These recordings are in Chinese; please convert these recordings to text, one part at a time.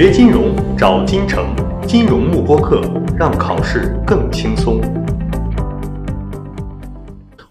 学金融找金城，金融慕播课，让考试更轻松。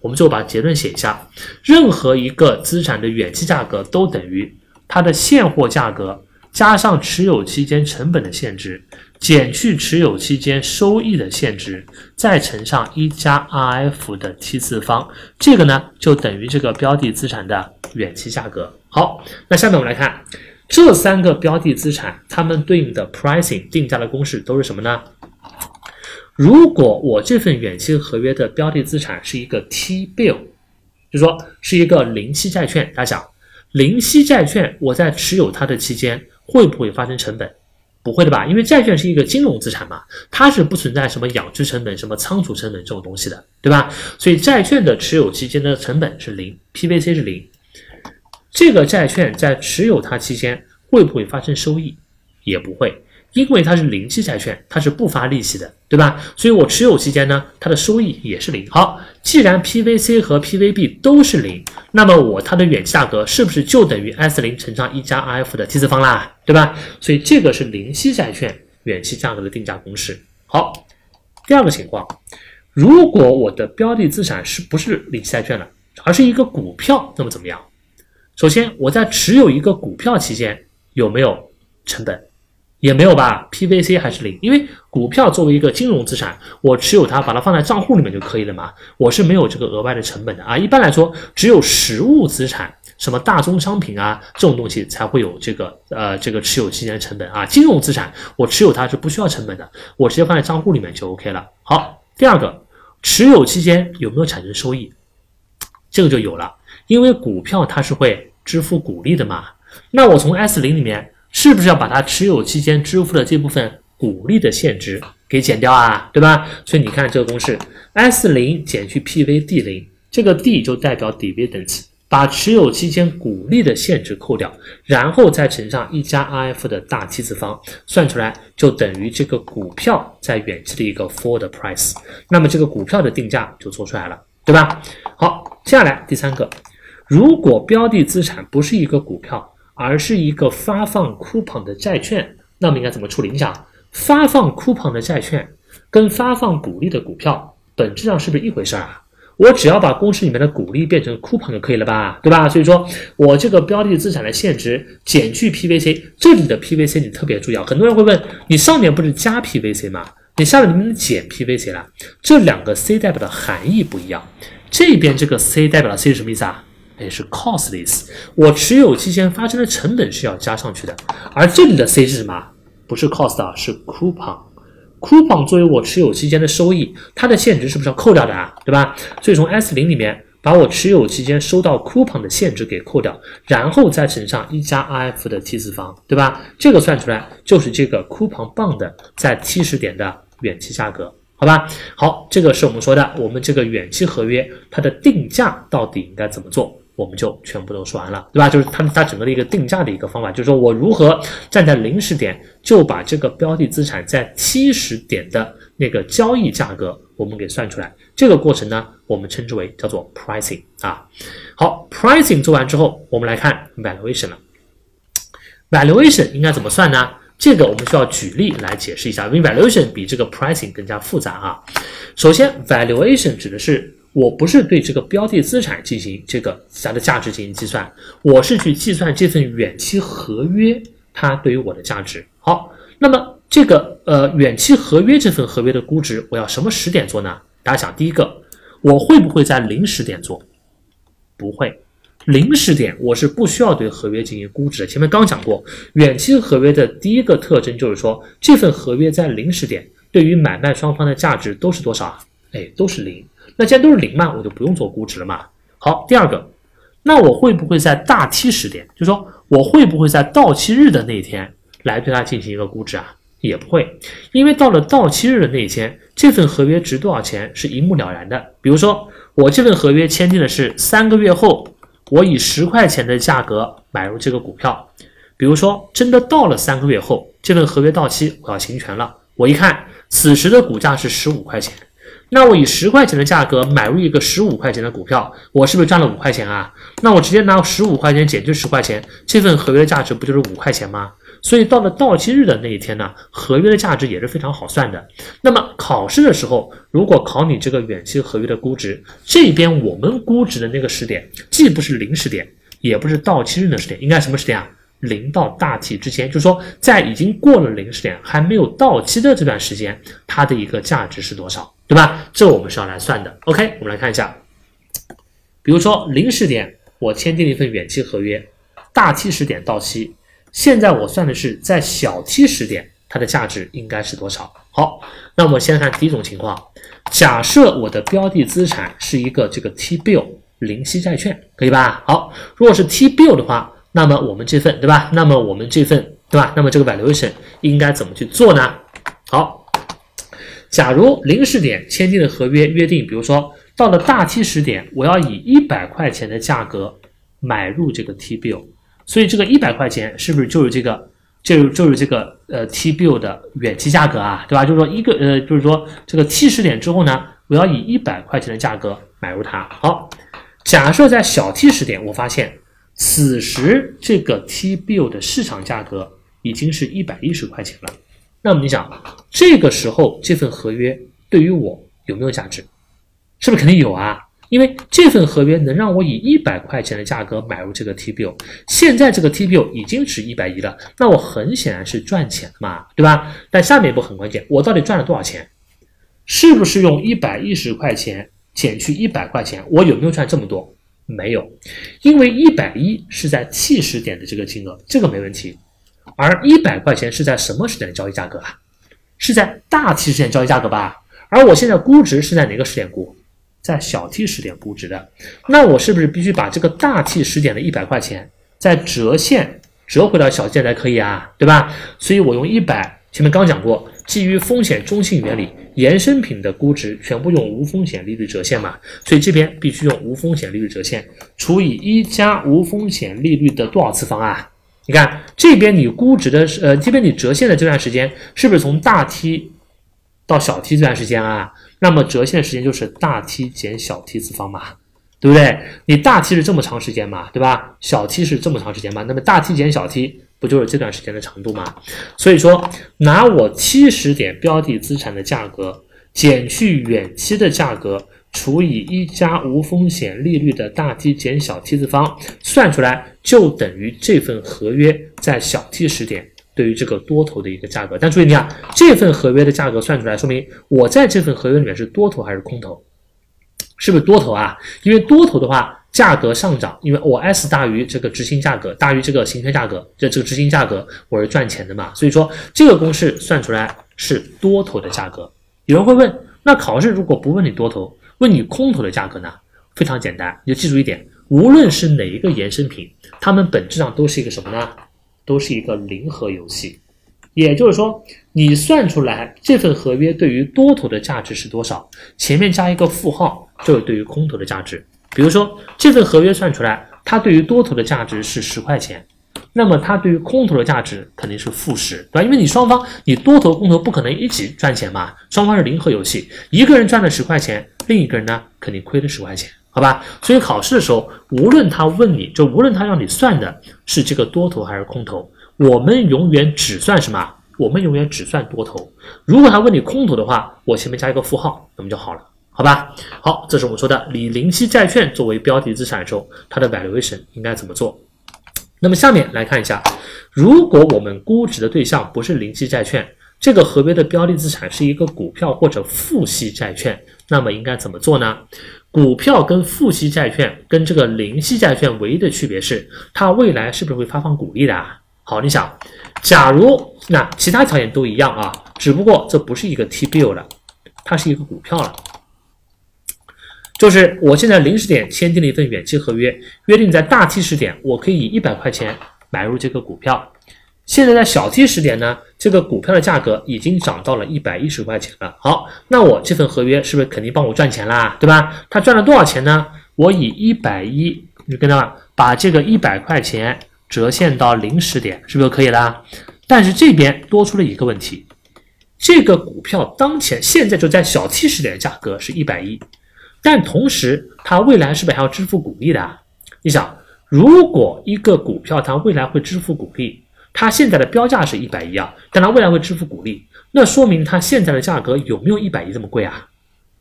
我们就把结论写一下：任何一个资产的远期价格都等于它的现货价格加上持有期间成本的现值，减去持有期间收益的现值，再乘上一加 RF 的 T 次方。这个呢，就等于这个标的资产的远期价格。好，那下面我们来看这三个标的资产，它们对应的 pricing 定价的公式都是什么呢？如果我这份远期合约的标的资产是一个 T bill，就说是一个零息债券，大家想，零息债券我在持有它的期间会不会发生成本？不会的吧？因为债券是一个金融资产嘛，它是不存在什么养殖成本、什么仓储成本这种东西的，对吧？所以债券的持有期间的成本是零，PVC 是零。这个债券在持有它期间会不会发生收益？也不会。因为它是零息债券，它是不发利息的，对吧？所以我持有期间呢，它的收益也是零。好，既然 PVC 和 PVB 都是零，那么我它的远期价格是不是就等于 S 零乘上一加 RF 的 T 次方啦，对吧？所以这个是零息债券远期价格的定价公式。好，第二个情况，如果我的标的资产是不是零息债券了，而是一个股票，那么怎么样？首先，我在持有一个股票期间有没有成本？也没有吧，PVC 还是零，因为股票作为一个金融资产，我持有它，把它放在账户里面就可以了嘛，我是没有这个额外的成本的啊。一般来说，只有实物资产，什么大宗商品啊这种东西才会有这个呃这个持有期间的成本啊。金融资产我持有它是不需要成本的，我直接放在账户里面就 OK 了。好，第二个，持有期间有没有产生收益？这个就有了，因为股票它是会支付股利的嘛，那我从 S 零里面。是不是要把它持有期间支付的这部分股利的现值给减掉啊？对吧？所以你看这个公式，S 零减去 PVD 零，这个 D 就代表 dividends，把持有期间股利的现值扣掉，然后再乘上一加 RF 的大 T 次方，算出来就等于这个股票在远期的一个 forward price。那么这个股票的定价就做出来了，对吧？好，接下来第三个，如果标的资产不是一个股票。而是一个发放 coupon 的债券，那么应该怎么处理？你想，发放 coupon 的债券跟发放股利的股票本质上是不是一回事儿啊？我只要把公式里面的股利变成 coupon 就可以了吧，对吧？所以说我这个标的资产的现值减去 PVC，这里的 PVC 你特别注意啊，很多人会问，你上面不是加 PVC 吗？你下面能不能减 PVC 了？这两个 C 代表的含义不一样，这边这个 C 代表的 C 是什么意思啊？也是 cost 的意思，我持有期间发生的成本是要加上去的，而这里的 C 是什么？不是 cost 啊，是 coupon。coupon 作为我持有期间的收益，它的现值是不是要扣掉的啊？对吧？所以从 S 零里面把我持有期间收到 coupon 的现值给扣掉，然后再乘上一加 RF 的 T 次方，对吧？这个算出来就是这个 coupon bond 在 T 时点的远期价格。好吧，好，这个是我们说的，我们这个远期合约它的定价到底应该怎么做，我们就全部都说完了，对吧？就是它它整个的一个定价的一个方法，就是说我如何站在零时点就把这个标的资产在七十点的那个交易价格我们给算出来，这个过程呢，我们称之为叫做 pricing 啊。好，pricing 做完之后，我们来看 valuation 了，valuation 应该怎么算呢？这个我们需要举例来解释一下，因为 valuation 比这个 pricing 更加复杂啊。首先，valuation 指的是我不是对这个标的资产进行这个它的价值进行计算，我是去计算这份远期合约它对于我的价值。好，那么这个呃远期合约这份合约的估值，我要什么时点做呢？大家想，第一个，我会不会在零时点做？不会。零时点我是不需要对合约进行估值。前面刚讲过，远期合约的第一个特征就是说，这份合约在零时点对于买卖双方的价值都是多少啊？哎，都是零。那既然都是零嘛，我就不用做估值了嘛。好，第二个，那我会不会在大 T 时点，就说我会不会在到期日的那一天来对它进行一个估值啊？也不会，因为到了到期日的那一天，这份合约值多少钱是一目了然的。比如说，我这份合约签订的是三个月后。我以十块钱的价格买入这个股票，比如说真的到了三个月后，这份合约到期，我要行权了。我一看，此时的股价是十五块钱，那我以十块钱的价格买入一个十五块钱的股票，我是不是赚了五块钱啊？那我直接拿十五块钱减去十块钱，这份合约的价值不就是五块钱吗？所以到了到期日的那一天呢，合约的价值也是非常好算的。那么考试的时候，如果考你这个远期合约的估值，这边我们估值的那个时点，既不是零时点，也不是到期日的时点，应该什么时点啊？零到大 T 之间，就是说在已经过了零时点还没有到期的这段时间，它的一个价值是多少，对吧？这我们是要来算的。OK，我们来看一下，比如说零时点，我签订了一份远期合约，大 T 时点到期。现在我算的是在小 t 时点，它的价值应该是多少？好，那我们先看第一种情况，假设我的标的资产是一个这个 T bill 零息债券，可以吧？好，如果是 T bill 的话，那么我们这份对吧？那么我们这份对吧？那么这个 valuation 应该怎么去做呢？好，假如零时点签订的合约约定，比如说到了大 T 时点，我要以一百块钱的价格买入这个 T bill。所以这个一百块钱是不是就是这个，就是就是这个呃 T bill 的远期价格啊，对吧？就是说一个呃，就是说这个 T 时点之后呢，我要以一百块钱的价格买入它。好，假设在小 T 时点，我发现此时这个 T bill 的市场价格已经是一百一十块钱了。那么你想，这个时候这份合约对于我有没有价值？是不是肯定有啊？因为这份合约能让我以一百块钱的价格买入这个 T bill，现在这个 T bill 已经值一百一了，那我很显然是赚钱嘛，对吧？但下面一步很关键，我到底赚了多少钱？是不是用一百一十块钱减去一百块钱？我有没有赚这么多？没有，因为一百一是在 T 时点的这个金额，这个没问题，而一百块钱是在什么时点的交易价格啊？是在大 T 时点交易价格吧？而我现在估值是在哪个时点估？在小 T 时点估值的，那我是不是必须把这个大 T 时点的一百块钱再折现折回到小 T 才可以啊？对吧？所以我用一百，前面刚讲过，基于风险中性原理，衍生品的估值全部用无风险利率折现嘛，所以这边必须用无风险利率折现除以一加无风险利率的多少次方啊？你看这边你估值的是呃，这边你折现的这段时间是不是从大 T 到小 T 这段时间啊？那么折现时间就是大 T 减小 T 次方嘛，对不对？你大 T 是这么长时间嘛，对吧？小 T 是这么长时间嘛，那么大 T 减小 T 不就是这段时间的长度嘛？所以说，拿我七十点标的资产的价格减去远期的价格除以一加无风险利率的大 T 减小 T 次方，算出来就等于这份合约在小 T 时点。对于这个多头的一个价格，但注意你看这份合约的价格算出来，说明我在这份合约里面是多头还是空头？是不是多头啊？因为多头的话，价格上涨，因为我 S 大于这个执行价格大于这个行权价格，这这个执行价格我是赚钱的嘛？所以说这个公式算出来是多头的价格。有人会问，那考试如果不问你多头，问你空头的价格呢？非常简单，你就记住一点，无论是哪一个衍生品，它们本质上都是一个什么呢？都是一个零和游戏，也就是说，你算出来这份合约对于多头的价值是多少，前面加一个负号，就是对于空头的价值。比如说，这份合约算出来，它对于多头的价值是十块钱，那么它对于空头的价值肯定是负十，对吧？因为你双方，你多头空头不可能一起赚钱嘛，双方是零和游戏，一个人赚了十块钱，另一个人呢肯定亏了十块钱。好吧，所以考试的时候，无论他问你就无论他让你算的是这个多头还是空头，我们永远只算什么？我们永远只算多头。如果他问你空头的话，我前面加一个负号，那么就好了，好吧？好，这是我们说的以零息债券作为标的资产的时候，它的 valuation 应该怎么做？那么下面来看一下，如果我们估值的对象不是零息债券，这个合约的标的资产是一个股票或者付息债券，那么应该怎么做呢？股票跟付息债券跟这个零息债券唯一的区别是，它未来是不是会发放股利的啊？好，你想，假如那其他条件都一样啊，只不过这不是一个 T bill 了，它是一个股票了，就是我现在零时点签订了一份远期合约，约定在大 T 时点，我可以以一百块钱买入这个股票。现在在小 T 时点呢，这个股票的价格已经涨到了一百一十块钱了。好，那我这份合约是不是肯定帮我赚钱啦？对吧？他赚了多少钱呢？我以一百一，你跟他把这个一百块钱折现到零时点，是不是就可以啦？但是这边多出了一个问题，这个股票当前现在就在小 T 时点的价格是一百一，但同时它未来是不是还要支付股利的？你想，如果一个股票它未来会支付股利？它现在的标价是一百一啊，但它未来会支付股利，那说明它现在的价格有没有一百一这么贵啊？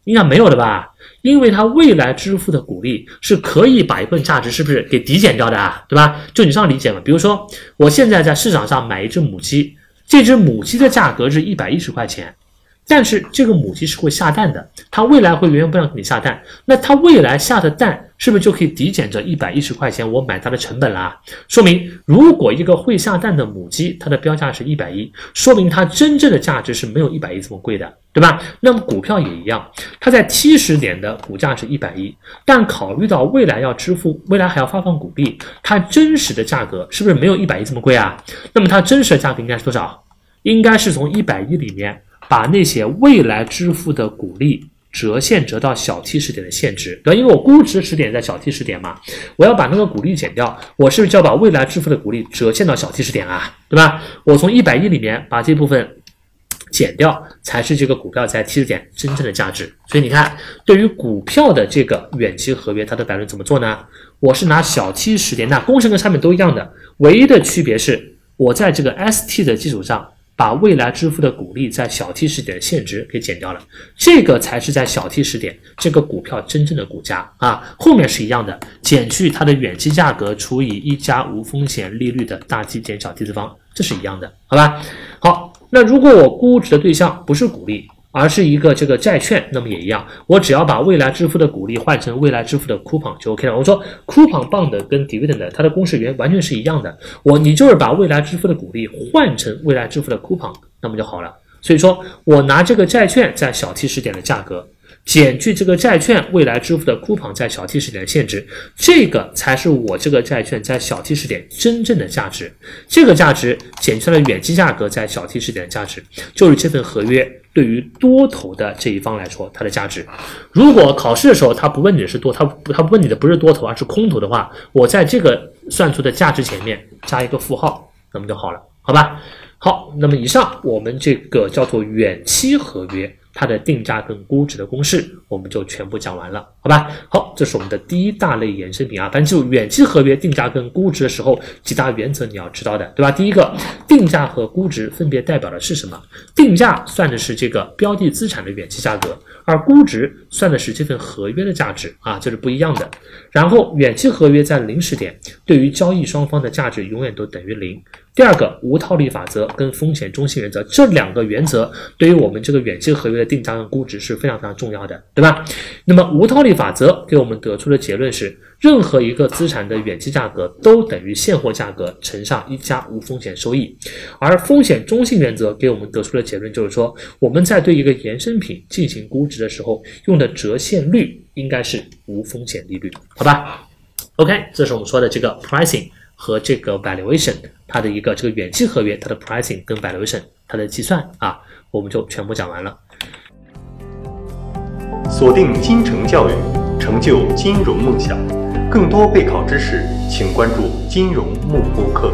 应该没有的吧？因为它未来支付的股利是可以把一部分价值是不是给抵减掉的啊？对吧？就你这样理解嘛。比如说，我现在在市场上买一只母鸡，这只母鸡的价格是一百一十块钱。但是这个母鸡是会下蛋的，它未来会源源不断给你下蛋，那它未来下的蛋是不是就可以抵减这一百一十块钱我买它的成本啦？说明如果一个会下蛋的母鸡，它的标价是一百一，说明它真正的价值是没有一百一这么贵的，对吧？那么股票也一样，它在七十点的股价是一百一，但考虑到未来要支付，未来还要发放股利，它真实的价格是不是没有一百一这么贵啊？那么它真实的价格应该是多少？应该是从一百一里面。把那些未来支付的股利折现折到小 T 时点的现值，对？因为我估值时点在小 T 时点嘛，我要把那个股利减掉，我是不是就要把未来支付的股利折现到小 T 时点啊？对吧？我从一百亿里面把这部分减掉，才是这个股票在 T 时点真正的价值。所以你看，对于股票的这个远期合约，它的百论怎么做呢？我是拿小 T 时点，那工程跟上面都一样的，唯一的区别是我在这个 ST 的基础上。把未来支付的股利在小 T 时点的现值给减掉了，这个才是在小 T 时点这个股票真正的股价啊。后面是一样的，减去它的远期价格除以一加无风险利率的大 T 减小 T 次方，这是一样的，好吧？好，那如果我估值的对象不是股利。而是一个这个债券，那么也一样，我只要把未来支付的股利换成未来支付的 coupon 就 OK 了。我说 coupon bond 跟 dividend 它的公式原完全是一样的，我你就是把未来支付的股利换成未来支付的 coupon，那么就好了。所以说我拿这个债券在小 T 时点的价格。减去这个债券未来支付的 coupon 在小 T 时点的限值，这个才是我这个债券在小 T 时点真正的价值。这个价值减去了远期价格在小 T 时点的价值，就是这份合约对于多头的这一方来说它的价值。如果考试的时候他不问你的是多，他他问你的不是多头而是空头的话，我在这个算出的价值前面加一个负号，那么就好了，好吧？好，那么以上我们这个叫做远期合约。它的定价跟估值的公式，我们就全部讲完了，好吧？好，这是我们的第一大类衍生品啊。反正就远期合约定价跟估值的时候，几大原则你要知道的，对吧？第一个，定价和估值分别代表的是什么？定价算的是这个标的资产的远期价格，而估值算的是这份合约的价值啊，这是不一样的。然后，远期合约在零时点，对于交易双方的价值永远都等于零。第二个无套利法则跟风险中性原则这两个原则对于我们这个远期合约的定价跟估值是非常非常重要的，对吧？那么无套利法则给我们得出的结论是，任何一个资产的远期价格都等于现货价格乘上一加无风险收益，而风险中性原则给我们得出的结论就是说，我们在对一个衍生品进行估值的时候，用的折现率应该是无风险利率，好吧？OK，这是我们说的这个 pricing。和这个 valuation 它的一个这个远期合约它的 pricing 跟 valuation 它的计算啊，我们就全部讲完了。锁定金城教育，成就金融梦想。更多备考知识，请关注金融慕播课。